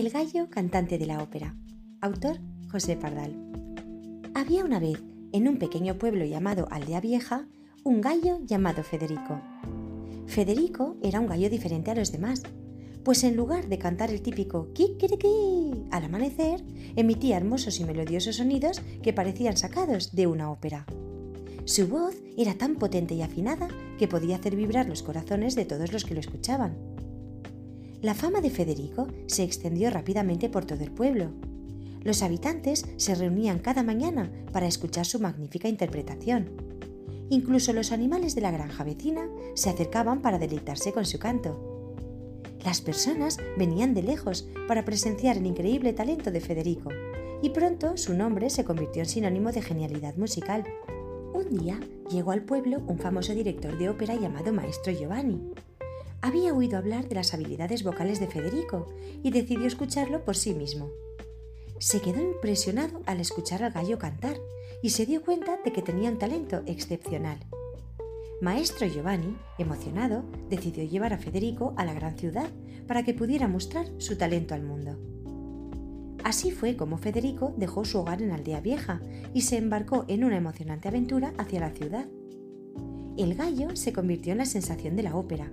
El gallo cantante de la ópera. Autor José Pardal. Había una vez, en un pequeño pueblo llamado Aldea Vieja, un gallo llamado Federico. Federico era un gallo diferente a los demás, pues en lugar de cantar el típico kikiriki al amanecer, emitía hermosos y melodiosos sonidos que parecían sacados de una ópera. Su voz era tan potente y afinada que podía hacer vibrar los corazones de todos los que lo escuchaban. La fama de Federico se extendió rápidamente por todo el pueblo. Los habitantes se reunían cada mañana para escuchar su magnífica interpretación. Incluso los animales de la granja vecina se acercaban para deleitarse con su canto. Las personas venían de lejos para presenciar el increíble talento de Federico, y pronto su nombre se convirtió en sinónimo de genialidad musical. Un día llegó al pueblo un famoso director de ópera llamado Maestro Giovanni, había oído hablar de las habilidades vocales de Federico y decidió escucharlo por sí mismo. Se quedó impresionado al escuchar al gallo cantar y se dio cuenta de que tenía un talento excepcional. Maestro Giovanni, emocionado, decidió llevar a Federico a la gran ciudad para que pudiera mostrar su talento al mundo. Así fue como Federico dejó su hogar en Aldea Vieja y se embarcó en una emocionante aventura hacia la ciudad. El gallo se convirtió en la sensación de la ópera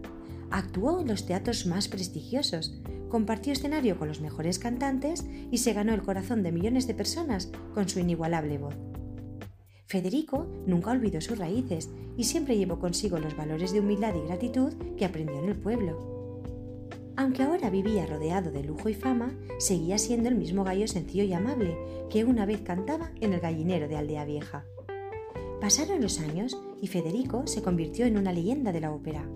Actuó en los teatros más prestigiosos, compartió escenario con los mejores cantantes y se ganó el corazón de millones de personas con su inigualable voz. Federico nunca olvidó sus raíces y siempre llevó consigo los valores de humildad y gratitud que aprendió en el pueblo. Aunque ahora vivía rodeado de lujo y fama, seguía siendo el mismo gallo sencillo y amable que una vez cantaba en el gallinero de Aldea Vieja. Pasaron los años y Federico se convirtió en una leyenda de la ópera.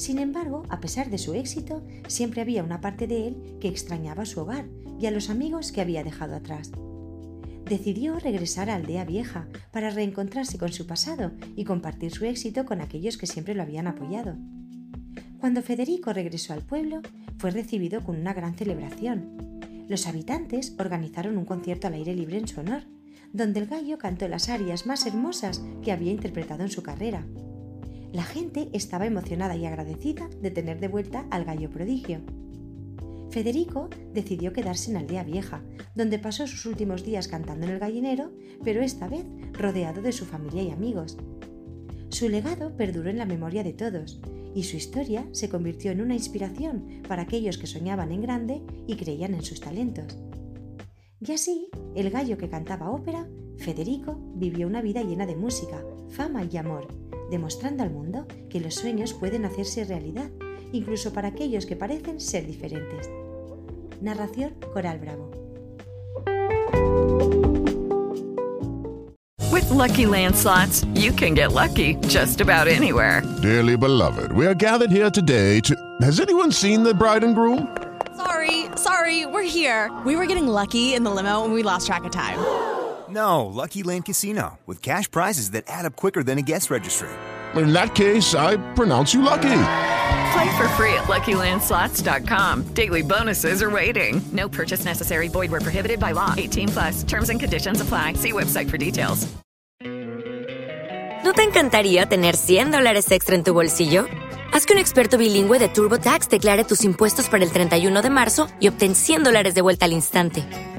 Sin embargo, a pesar de su éxito, siempre había una parte de él que extrañaba su hogar y a los amigos que había dejado atrás. Decidió regresar a Aldea Vieja para reencontrarse con su pasado y compartir su éxito con aquellos que siempre lo habían apoyado. Cuando Federico regresó al pueblo, fue recibido con una gran celebración. Los habitantes organizaron un concierto al aire libre en su honor, donde el gallo cantó las arias más hermosas que había interpretado en su carrera. La gente estaba emocionada y agradecida de tener de vuelta al gallo prodigio. Federico decidió quedarse en Aldea Vieja, donde pasó sus últimos días cantando en el gallinero, pero esta vez rodeado de su familia y amigos. Su legado perduró en la memoria de todos, y su historia se convirtió en una inspiración para aquellos que soñaban en grande y creían en sus talentos. Y así, el gallo que cantaba ópera, Federico, vivió una vida llena de música, fama y amor, demostrando al mundo que los sueños pueden hacerse realidad, incluso para aquellos que parecen ser diferentes. Narración Coral Bravo. With lucky landslots, you can get lucky just about anywhere. Dearly beloved, we are gathered here today to. Has anyone seen the bride and groom? Sorry, sorry, we're here. We were getting lucky in the limo and we lost track of time. No, Lucky Land Casino, with cash prizes that add up quicker than a guest registry. In that case, I pronounce you lucky. Play for free at LuckyLandSlots.com. Daily bonuses are waiting. No purchase necessary. Void where prohibited by law. 18 plus. Terms and conditions apply. See website for details. ¿No te encantaría tener 100 dólares extra en tu bolsillo? Haz que un experto bilingüe de TurboTax declare tus impuestos para el 31 de marzo y obtén 100 dólares de vuelta al instante.